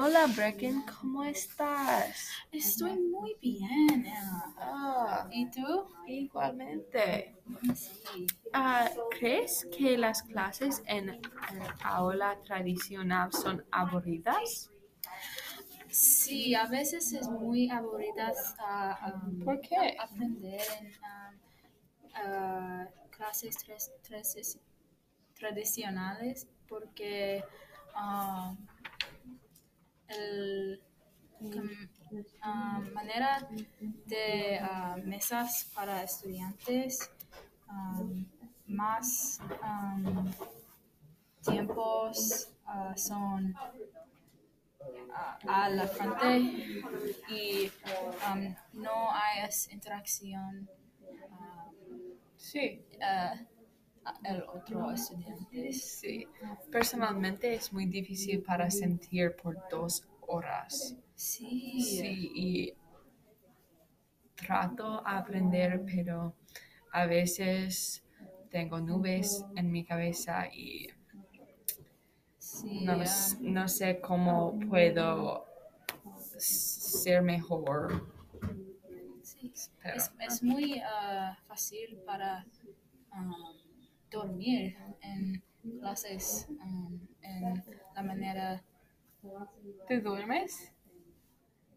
Hola Brecken, ¿cómo estás? Estoy muy bien. Ah, ¿Y tú? igualmente. Sí. Ah, ¿Crees que las clases en aula tradicional son aburridas? Sí, a veces es muy aburrida ah, um, ¿Por qué? aprender en um, ah, clases tres- tres- tradicionales porque el ah, manera de ah, mesas para estudiantes ah, más um, tiempos ah, son a la frente y um, no hay es interacción Sí, el otro estudiante. sí. Personalmente es muy difícil para sentir por dos horas. Sí, Sí, y trato a aprender, pero a veces tengo nubes en mi cabeza y sí, no, ah, no sé cómo puedo ser mejor. sí. Pero, Es, es muy ah, fácil para um, dormir en clases um, en la manera ¿Te duermes?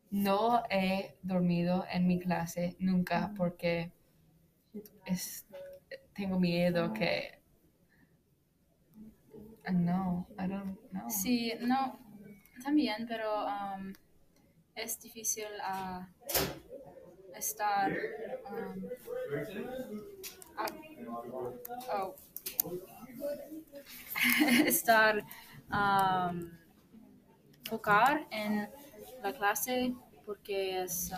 No he dormido en mi clase nunca porque es, tengo miedo que... No, I don't know. Sí, no, también, pero um, es difícil ah, estar. um, ah, oh. estar. um, focar en la clase porque es um,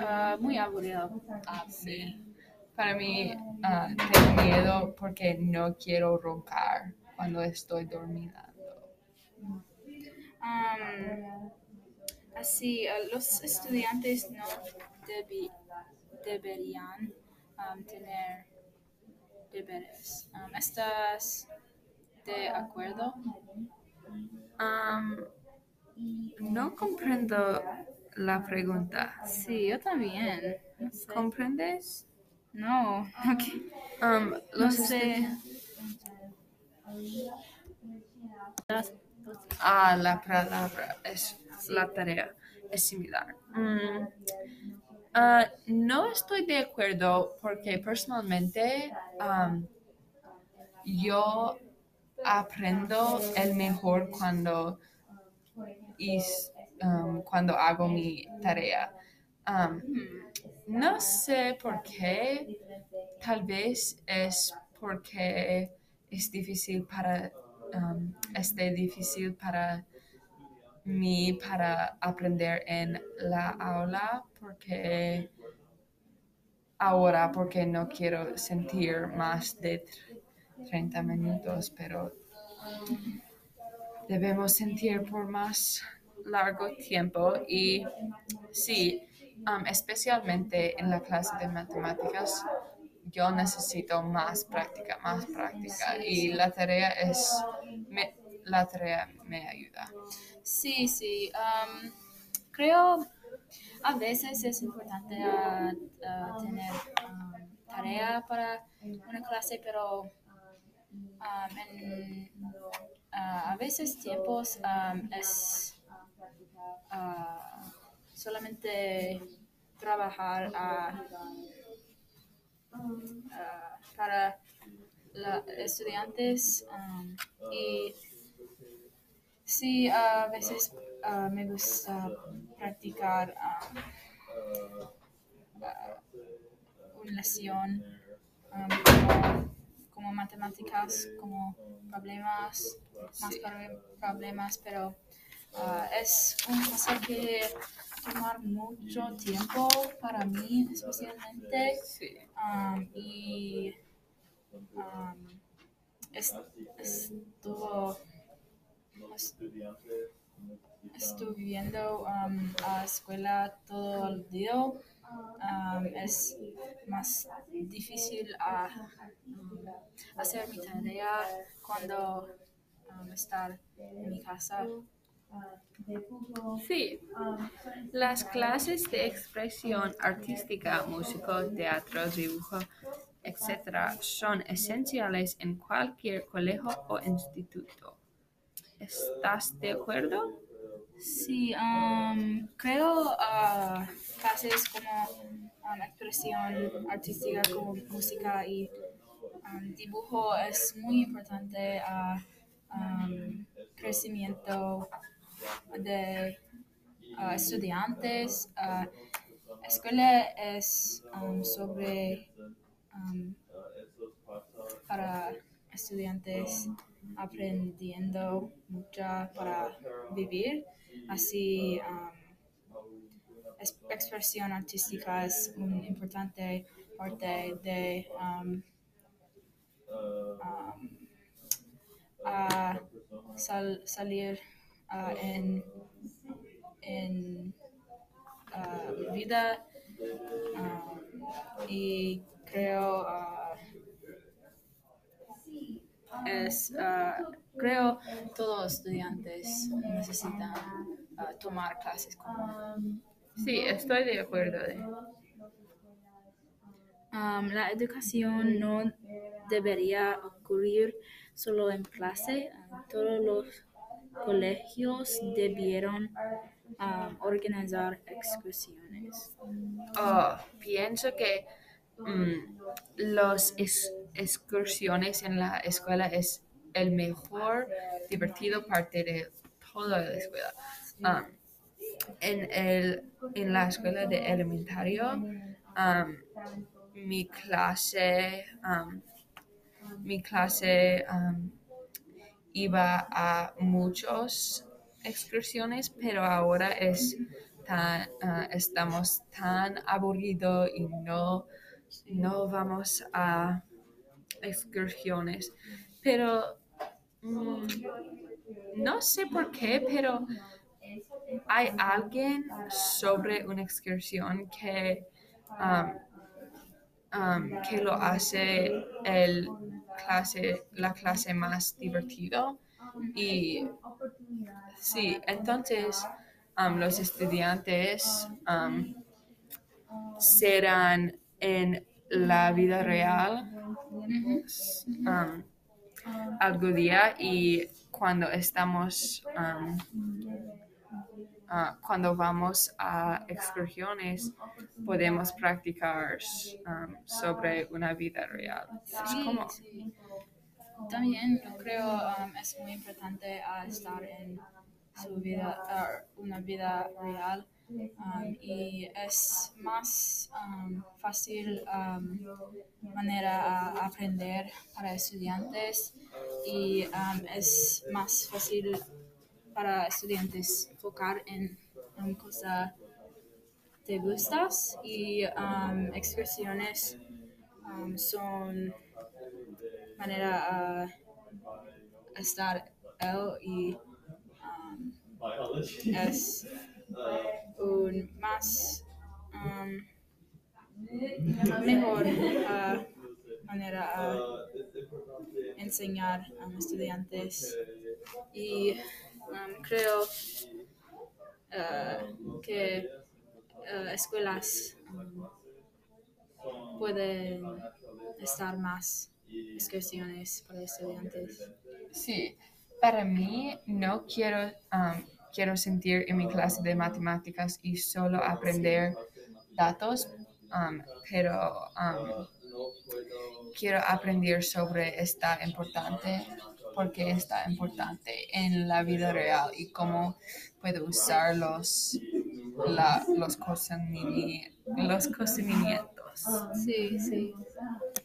ah, muy aburrido. Ah, Sí. Para mí, ah, tengo miedo porque no quiero roncar cuando estoy dormida. Um, así, uh, los estudiantes no debi- deberían um, tener deberes. Um, ¿Estás de acuerdo? No comprendo la pregunta. Sí, yo también. No sé. ¿Comprendes? No, ok. Am, no sé. Ah, la palabra es la tarea, es similar. Mm, ah, no estoy de acuerdo porque personalmente yo aprendo el mejor cuando, cuando hago mi tarea. No sé por qué, tal vez es porque es difícil para, este difícil para mí para aprender en la aula, porque ahora, porque no quiero sentir más de tr- 30 minutos, pero debemos sentir por más largo tiempo. Y sí, um, especialmente en la clase de matemáticas, yo necesito más práctica, más práctica. Y la tarea es, la tarea me ayuda. Sí, sí. um, creo a veces es importante ah, ah, tener tarea para una clase, pero um, en, ah, a veces tiempos es solamente trabajar para los estudiantes y sí, a veces ah, me gusta practicar ah, una lección um, como, como matemáticas, como problemas, más problemas, pero ah, es una cosa que tomar mucho tiempo para mí especialmente Sí. um, y um, es- estuvo es- estuve viendo um, a escuela todo el día. Um, es más difícil a, um, hacer mi tarea cuando um, estar en mi casa. Sí, las clases de expresión artística, música, teatro, dibujo, etc. son esenciales en cualquier colegio o instituto. ¿Estás de acuerdo? Sí, um, creo uh, clases como um, expresión artística, como música y um, dibujo es muy importante a um, crecimiento de uh, estudiantes. Uh, escuela es sobre para estudiantes aprendiendo mucho para vivir. Así, um, es- expresión artística es una importante parte de um, um, a sal- salir uh, en, en uh, vida um, y creo uh, es uh, creo todos estudiantes necesitan uh, tomar clases como Sí, estoy de acuerdo. Um, la educación no debería ocurrir solo en clase. todos los colegios debieron um, organizar excursiones. Oh, pienso que mm, las excursiones en la escuela es el mejor divertido parte de toda la escuela. Um, en, el, en la escuela de elementario, um, mi clase, um, mi clase iba a muchas excursiones, pero ahora es tan, ah, estamos tan aburridos y no, no vamos a excursiones. Pero mm, no sé por qué, pero hay alguien sobre una excursión que, um, um, que lo hace el clase, la clase más divertido. Y sí, entonces um, los estudiantes serán en la vida real um, algún día y cuando estamos um, ah, cuando vamos a excursiones podemos practicar um, sobre una vida real. Es Sí, como- sí. También yo creo es muy importante ah, estar en su vida, ah, una vida real um, y es más um, fácil um, manera a aprender para estudiantes y es más fácil para estudiantes enfocar en una cosa te gustas y expresiones son manera a estar él y es un más um, mejor ah, manera a enseñar a los estudiantes y um, creo ah, que ah, escuelas um, pueden estar más excursiones para estudiantes. Sí, para mí no quiero, um, quiero sentir en mi clase de matemáticas y solo aprender datos, um, pero um, quiero aprender sobre esta importante, porque está importante en la vida real y cómo puedo usar los, la- los, cocinini- los. Sí, sí.